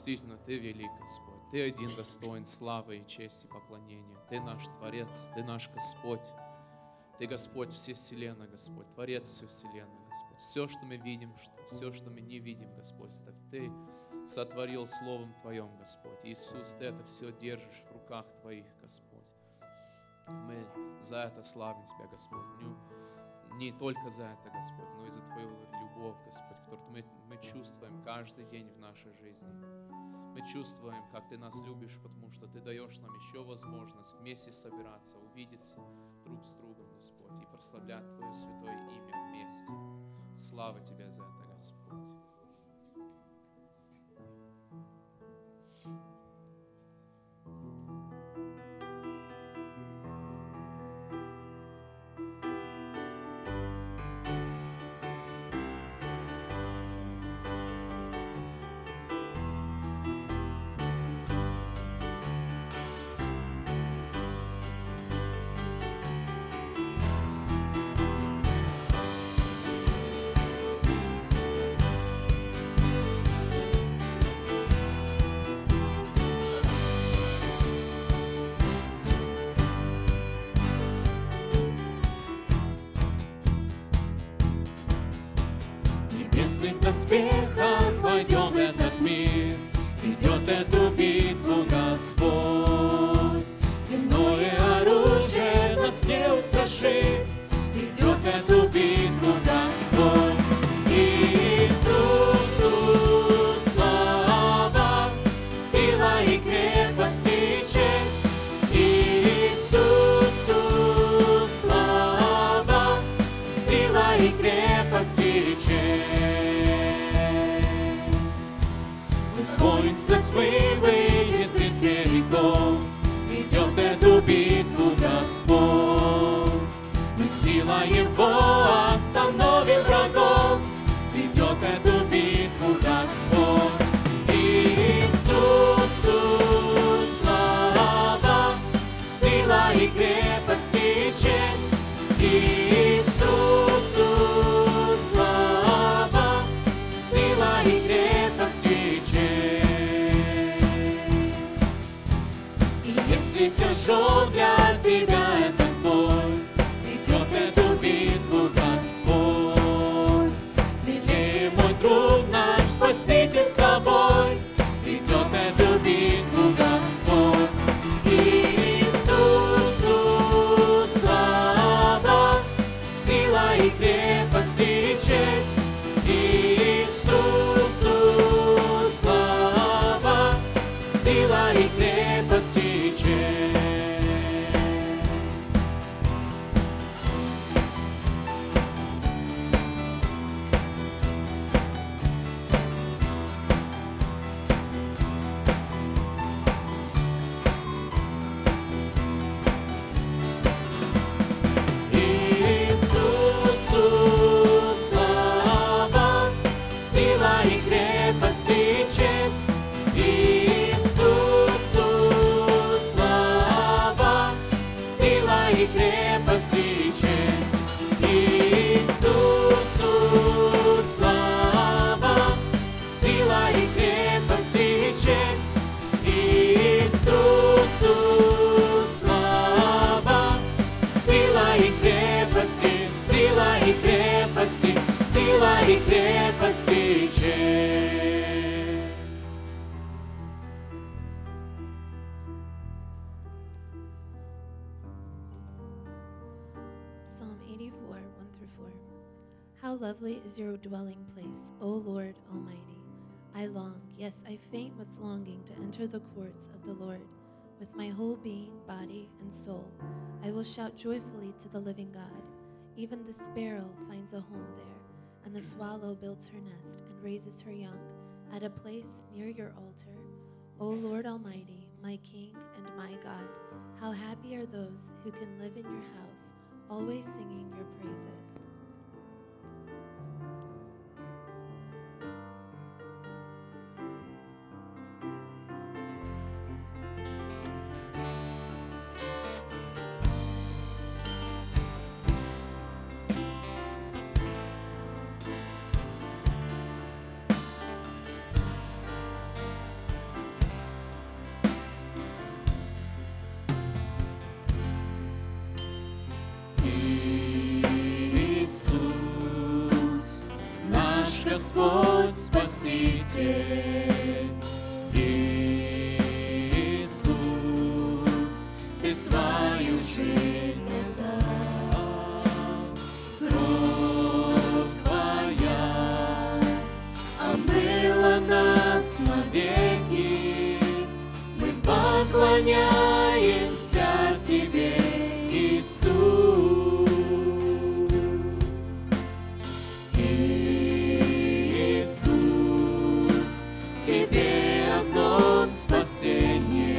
Действительно, Ты велик, Господь. Ты один достоин славы и чести поклонения. Ты наш Творец, Ты наш Господь. Ты, Господь, все вселенной, Господь, Творец всей вселенной, Господь. Все, что мы видим, все, что мы не видим, Господь, это Ты сотворил Словом Твоем, Господь. Иисус, Ты это все держишь в руках Твоих, Господь. Мы за это славим Тебя, Господь. Не, не только за это, Господь, но и за Твою любовь, Господь, которую мы, мы чувствуем каждый день в нашей жизни. Мы чувствуем, как Ты нас любишь, потому что Ты даешь нам еще возможность вместе собираться, увидеться друг с другом, Господь, и прославлять Твое святое имя вместе. Слава Тебе за это, Господь. небесных доспехах Lovely is your dwelling place, O Lord Almighty. I long, yes, I faint with longing to enter the courts of the Lord. With my whole being, body, and soul, I will shout joyfully to the living God. Even the sparrow finds a home there, and the swallow builds her nest and raises her young at a place near your altar. O Lord Almighty, my King and my God, how happy are those who can live in your house, always singing your praises. Господь Спаситель. Иисус, Ты свою жизнь Тебе одном спасение.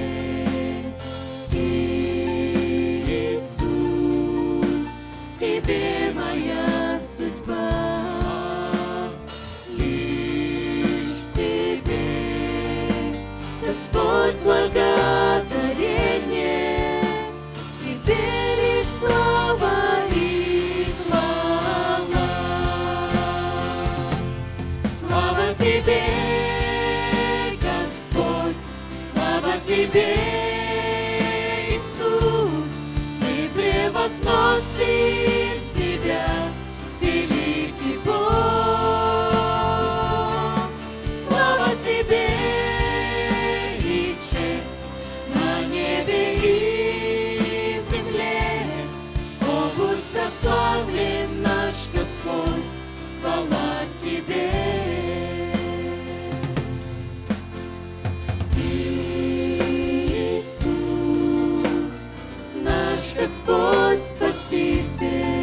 Господь Спаситель.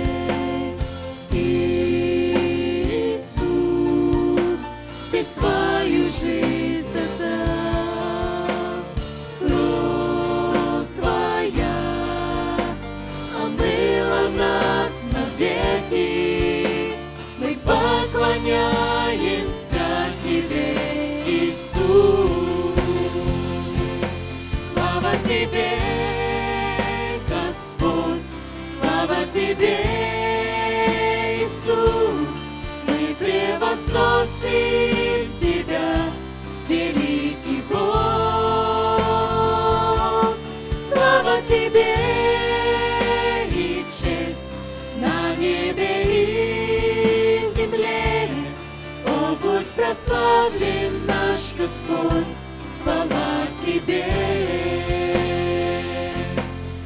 Прославлен наш Господь, хвала Тебе.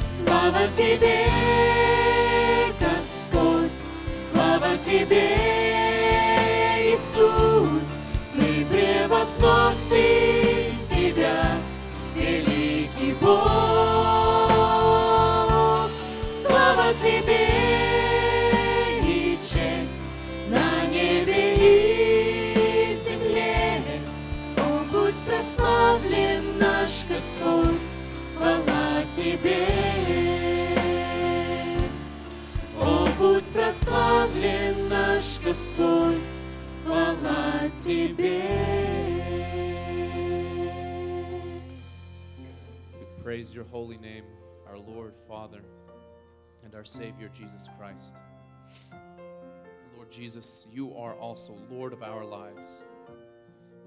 Слава Тебе, Господь, слава Тебе, Иисус. Мы превозносим praise your holy name, our Lord, Father, and our Savior, Jesus Christ. Lord Jesus, you are also Lord of our lives.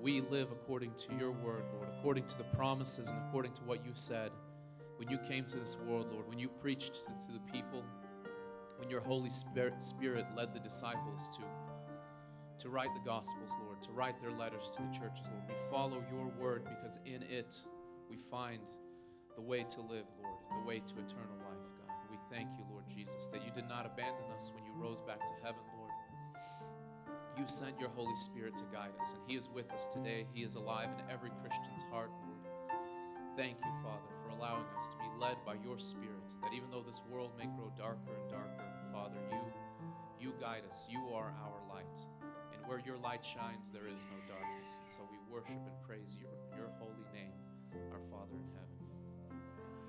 We live according to your word, Lord, according to the promises and according to what you said when you came to this world, Lord, when you preached to, to the people, when your Holy Spirit, Spirit led the disciples to, to write the Gospels, Lord, to write their letters to the churches, Lord. We follow your word because in it we find the way to live, Lord, the way to eternal life, God. We thank you, Lord Jesus, that you did not abandon us when you rose back to heaven, Lord. You sent your Holy Spirit to guide us, and He is with us today. He is alive in every Christian's heart, Lord. Thank you, Father, for allowing us to be led by your Spirit, that even though this world may grow darker and darker, Father, you, you guide us. You are our light. And where your light shines, there is no darkness. And so we worship and praise your, your holy name, our Father in heaven.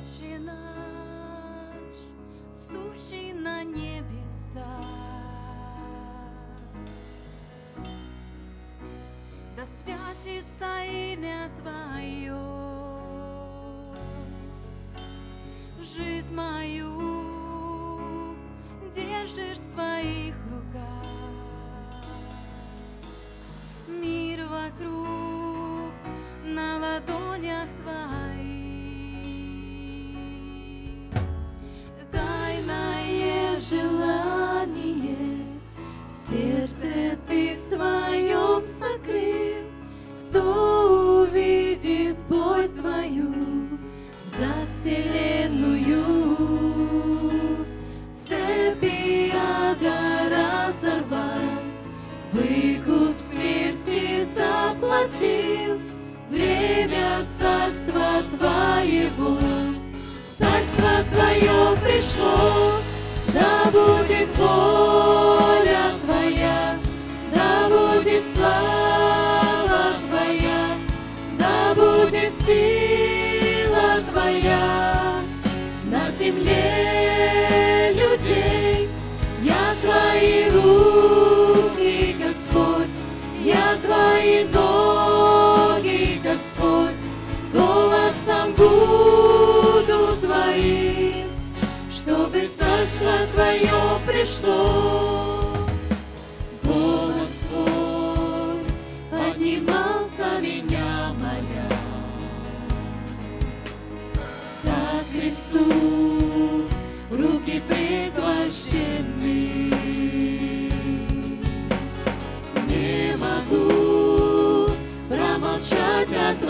Отче наш, сущий на небесах, да святится имя Твое, жизнь мою держишь в своих руках, мир вокруг на ладонях Твоих. Senhor.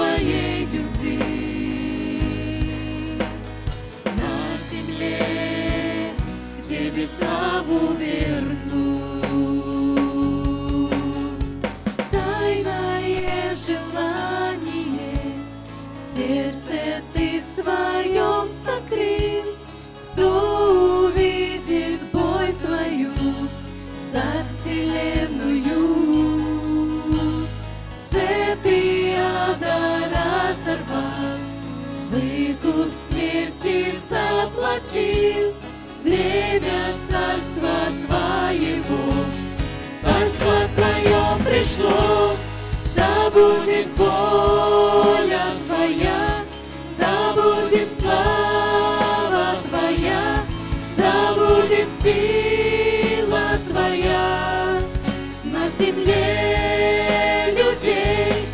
своей любви. На земле небеса в земле людей.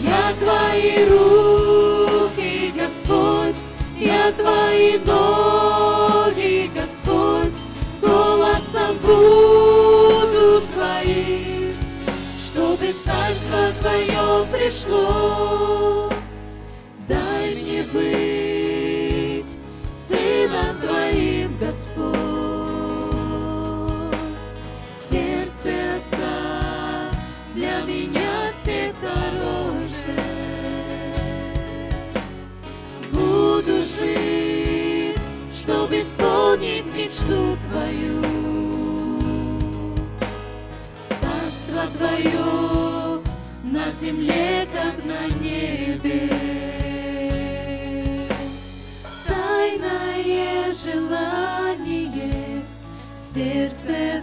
Я твои руки, Господь, я твои ноги, Господь, голосом буду твоим, чтобы царство твое пришло. Дай мне быть. Твое на земле, как на небе. Тайное желание в сердце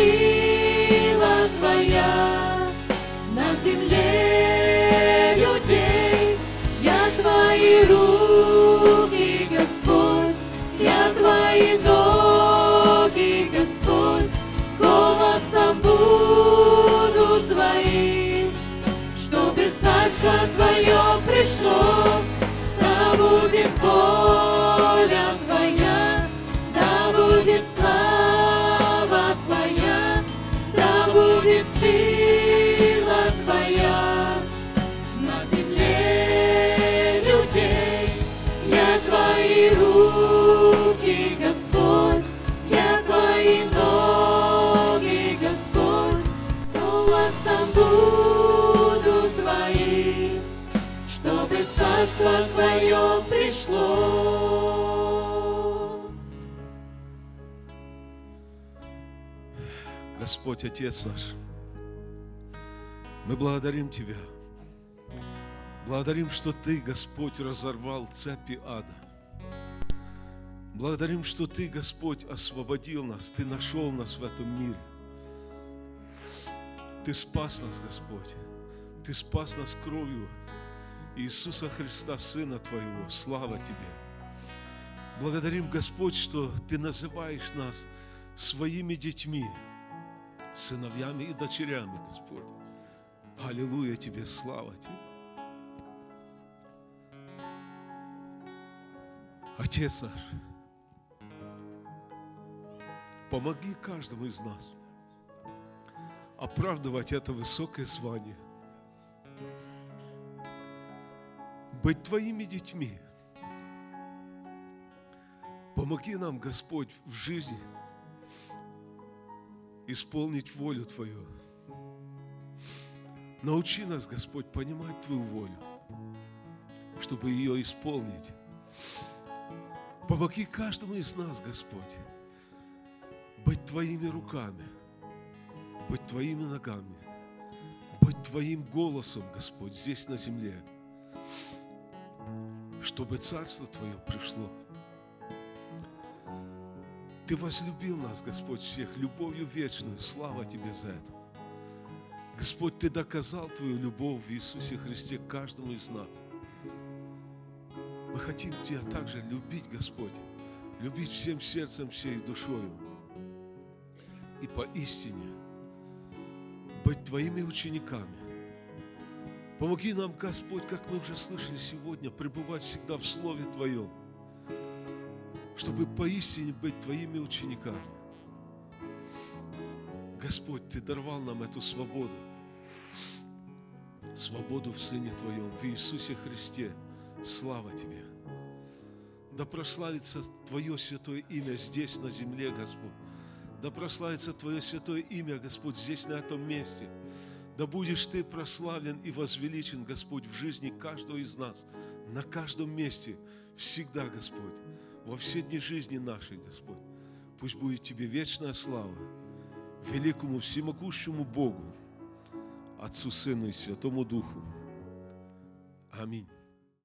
see. Царство Твое пришло. Господь, Отец наш, мы благодарим Тебя. Благодарим, что Ты, Господь, разорвал цепи ада. Благодарим, что Ты, Господь, освободил нас, Ты нашел нас в этом мире. Ты спас нас, Господь. Ты спас нас кровью Иисуса Христа, Сына Твоего. Слава Тебе. Благодарим, Господь, что Ты называешь нас своими детьми, сыновьями и дочерями, Господь. Аллилуйя Тебе, слава Тебе. Отец наш, помоги каждому из нас оправдывать это высокое звание, быть Твоими детьми. Помоги нам, Господь, в жизни исполнить волю Твою. Научи нас, Господь, понимать Твою волю, чтобы ее исполнить. Помоги каждому из нас, Господь, быть Твоими руками, быть Твоими ногами, быть Твоим голосом, Господь, здесь на земле, чтобы Царство Твое пришло. Ты возлюбил нас, Господь, всех любовью вечную. Слава Тебе за это. Господь, Ты доказал Твою любовь в Иисусе Христе каждому из нас. Мы хотим Тебя также любить, Господь, любить всем сердцем, всей душою. И поистине быть Твоими учениками. Помоги нам, Господь, как мы уже слышали сегодня, пребывать всегда в Слове Твоем, чтобы поистине быть Твоими учениками. Господь, Ты даровал нам эту свободу. Свободу в Сыне Твоем, в Иисусе Христе. Слава Тебе. Да прославится Твое святое имя здесь, на земле, Господь. Да прославится Твое святое имя, Господь, здесь, на этом месте. Да будешь Ты прославлен и возвеличен, Господь, в жизни каждого из нас, на каждом месте, всегда, Господь, во все дни жизни нашей, Господь. Пусть будет Тебе вечная слава, великому всемогущему Богу, Отцу, Сыну и Святому Духу. Аминь.